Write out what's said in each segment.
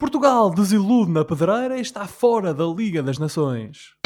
Portugal desilude na pedreira e está fora da Liga das Nações.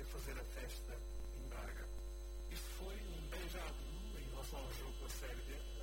a fazer a festa em Braga. Isso foi um beijado em relação ao jogo com a Sérvia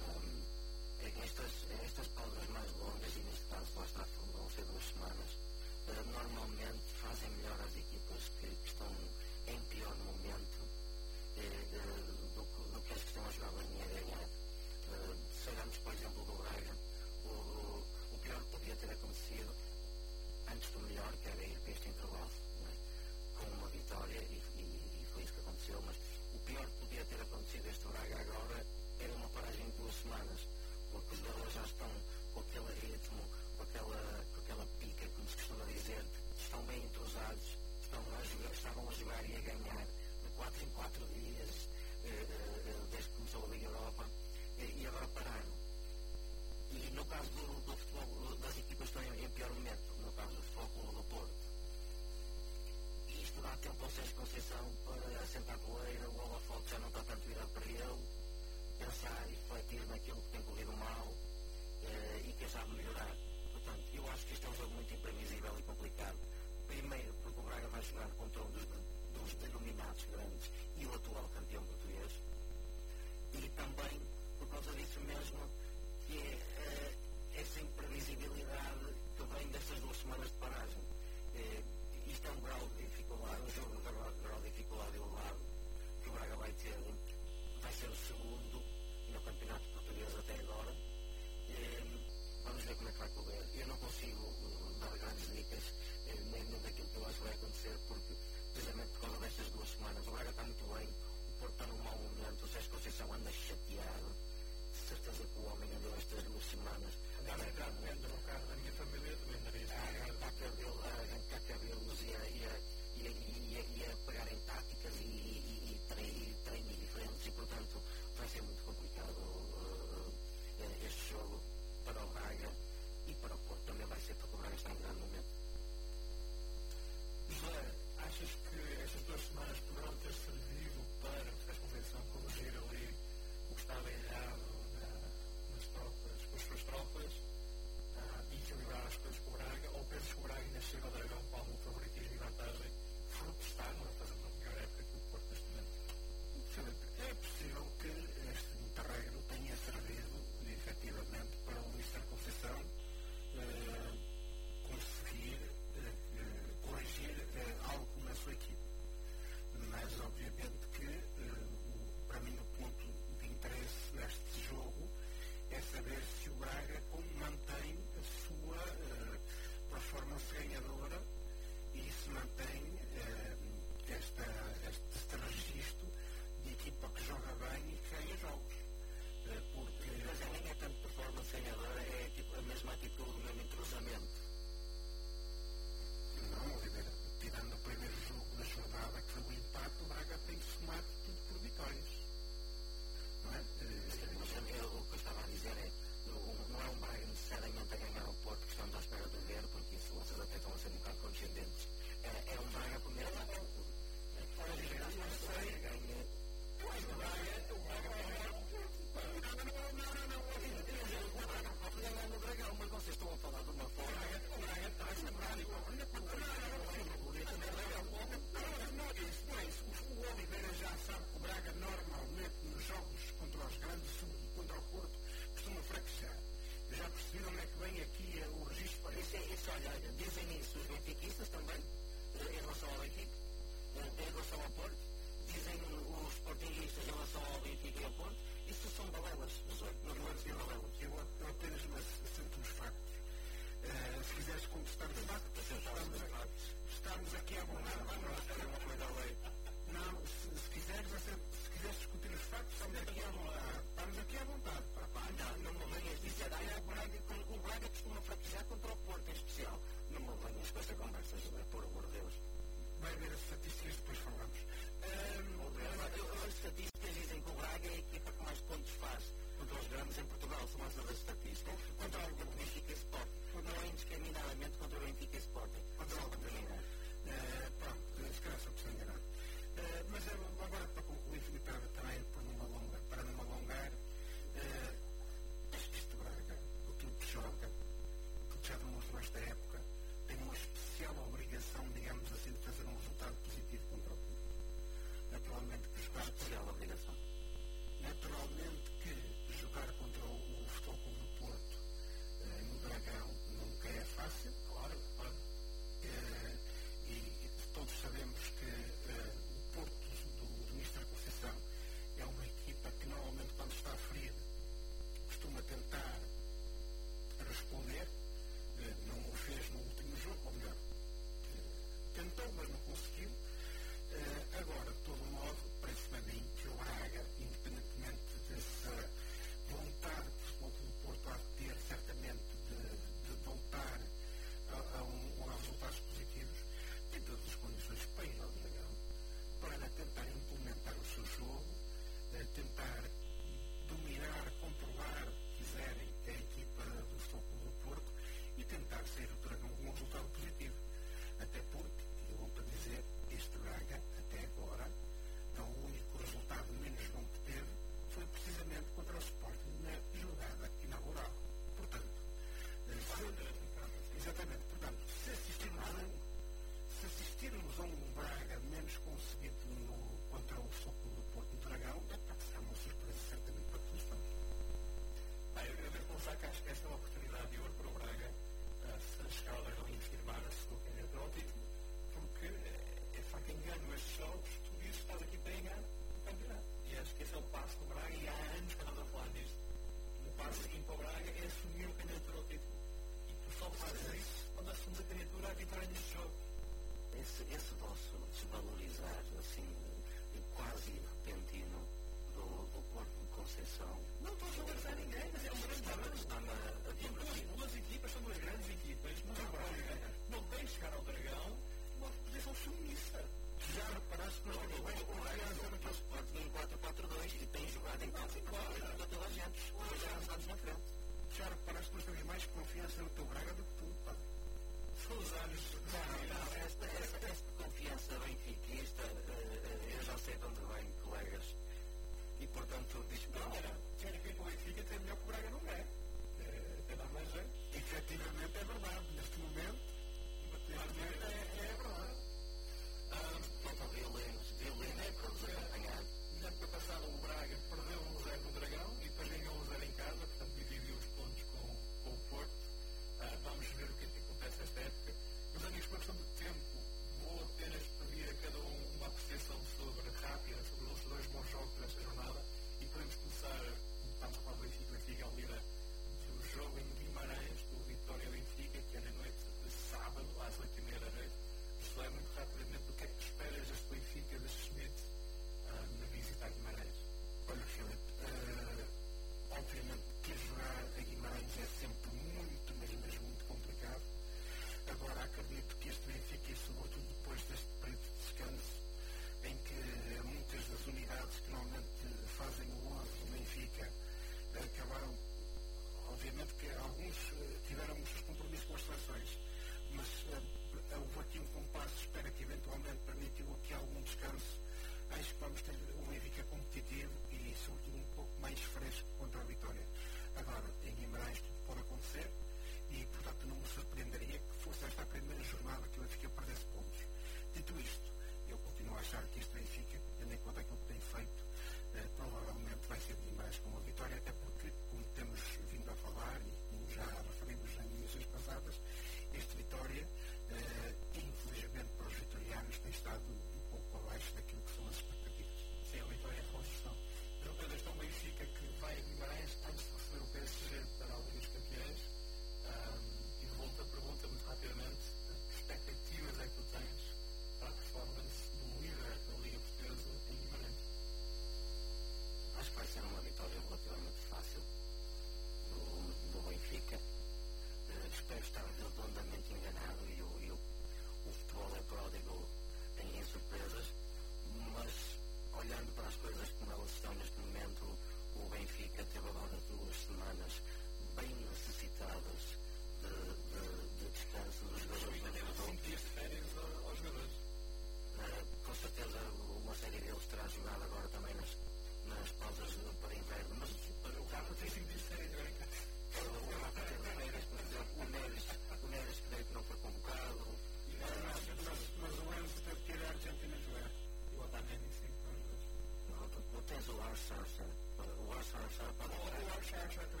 America.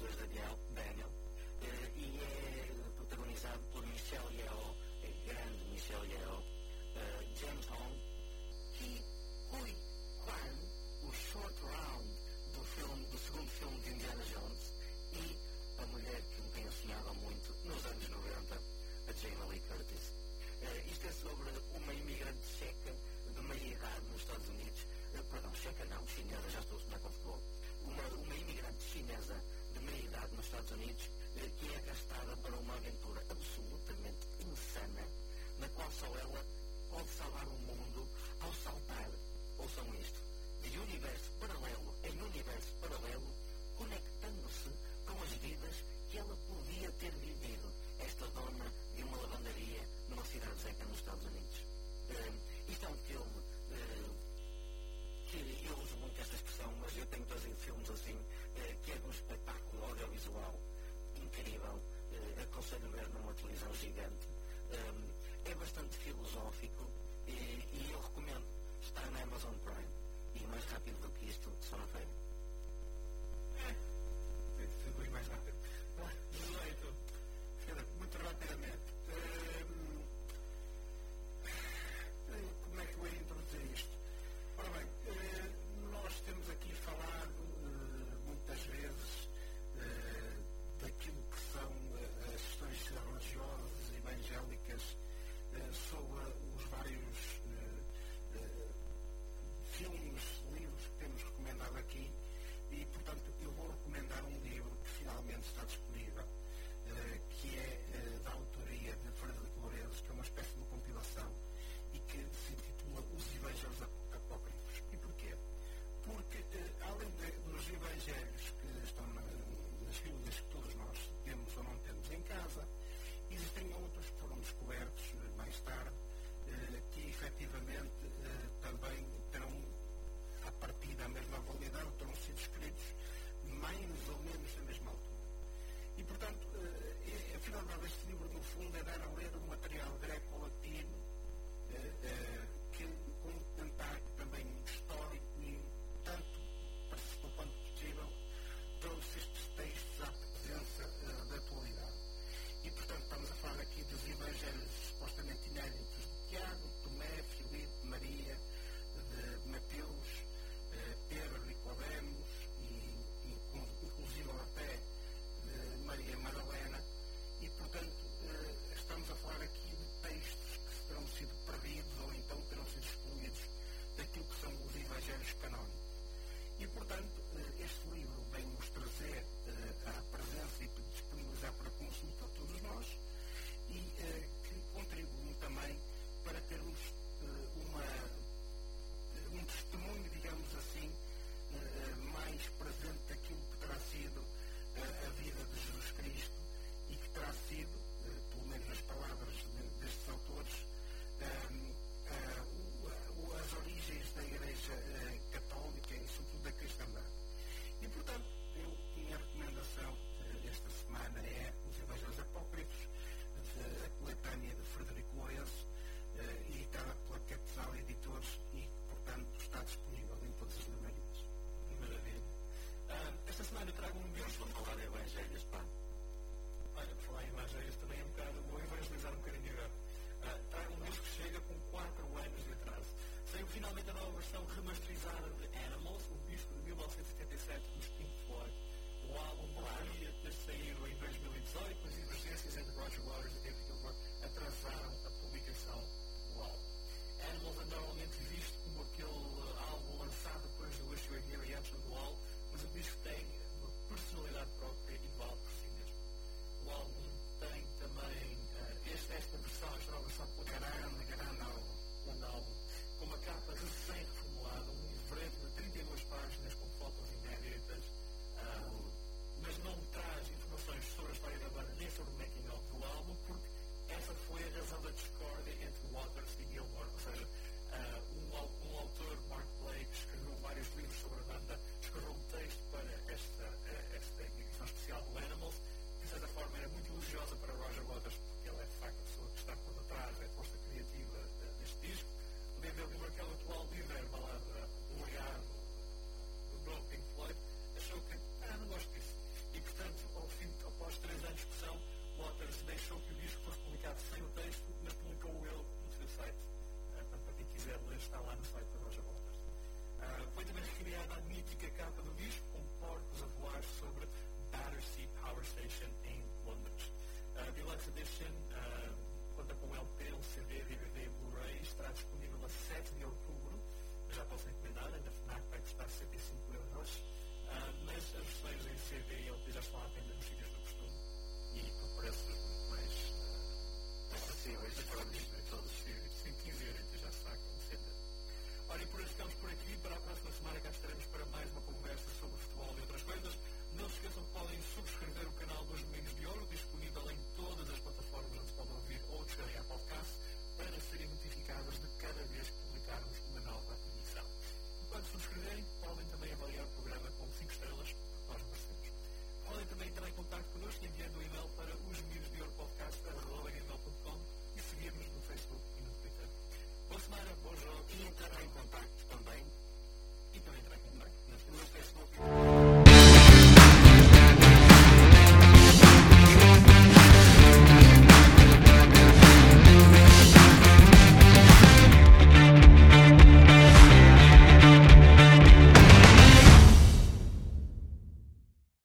personaggio de Daniel eh, y es protagonizado por Michelle Yeoh, el gran Michelle Yeoh, James